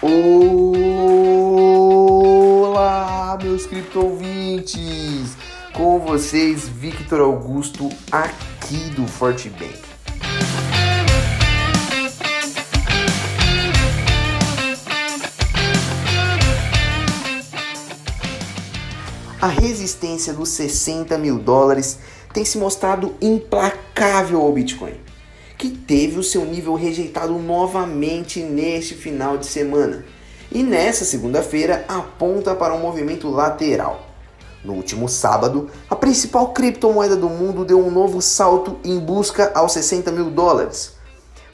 Olá, meus cripto ouvintes! Com vocês, Victor Augusto, aqui do Fortebank. A resistência dos 60 mil dólares tem se mostrado implacável ao Bitcoin que teve o seu nível rejeitado novamente neste final de semana. E nessa segunda-feira aponta para um movimento lateral. No último sábado, a principal criptomoeda do mundo deu um novo salto em busca aos 60 mil dólares.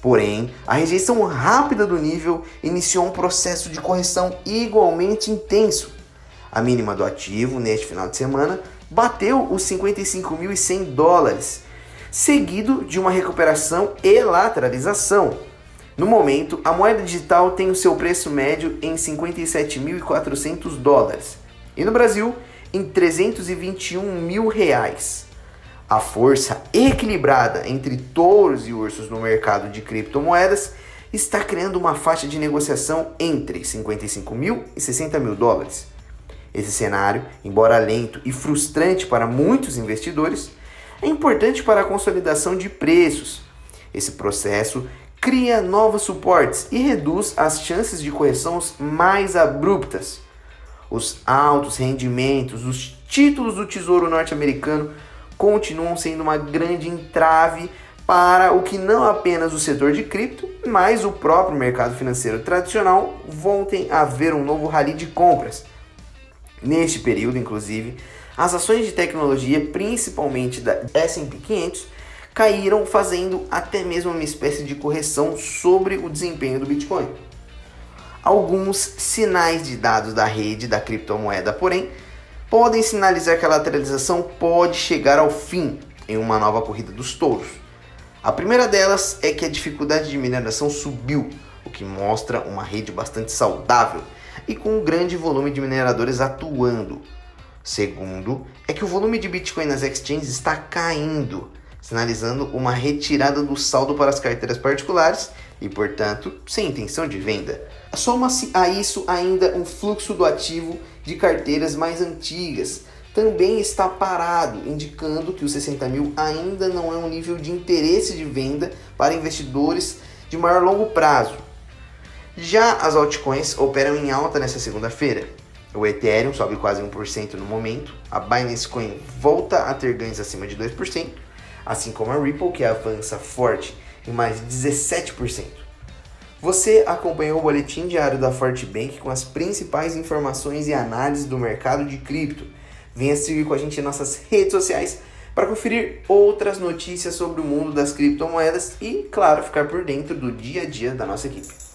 Porém, a rejeição rápida do nível iniciou um processo de correção igualmente intenso. A mínima do ativo neste final de semana bateu os 55.100 dólares seguido de uma recuperação e lateralização. No momento, a moeda digital tem o seu preço médio em 57.400 dólares e no Brasil em 321 mil reais. A força equilibrada entre touros e ursos no mercado de criptomoedas está criando uma faixa de negociação entre 55 mil e 60 mil dólares. Esse cenário, embora lento e frustrante para muitos investidores, é importante para a consolidação de preços. Esse processo cria novos suportes e reduz as chances de correções mais abruptas. Os altos rendimentos, os títulos do Tesouro norte-americano continuam sendo uma grande entrave para o que não apenas o setor de cripto, mas o próprio mercado financeiro tradicional voltem a ver um novo rally de compras. Neste período, inclusive, as ações de tecnologia, principalmente da S&P 500, caíram, fazendo até mesmo uma espécie de correção sobre o desempenho do Bitcoin. Alguns sinais de dados da rede da criptomoeda, porém, podem sinalizar que a lateralização pode chegar ao fim em uma nova corrida dos touros. A primeira delas é que a dificuldade de mineração subiu, o que mostra uma rede bastante saudável e com um grande volume de mineradores atuando, Segundo, é que o volume de Bitcoin nas exchanges está caindo, sinalizando uma retirada do saldo para as carteiras particulares e, portanto, sem intenção de venda. Soma-se a isso ainda um fluxo do ativo de carteiras mais antigas. Também está parado, indicando que os 60 mil ainda não é um nível de interesse de venda para investidores de maior longo prazo. Já as altcoins operam em alta nesta segunda-feira. O Ethereum sobe quase 1% no momento. A Binance Coin volta a ter ganhos acima de 2%, assim como a Ripple, que avança forte em mais de 17%. Você acompanhou o boletim diário da Fortebank com as principais informações e análises do mercado de cripto. Venha seguir com a gente em nossas redes sociais para conferir outras notícias sobre o mundo das criptomoedas e, claro, ficar por dentro do dia a dia da nossa equipe.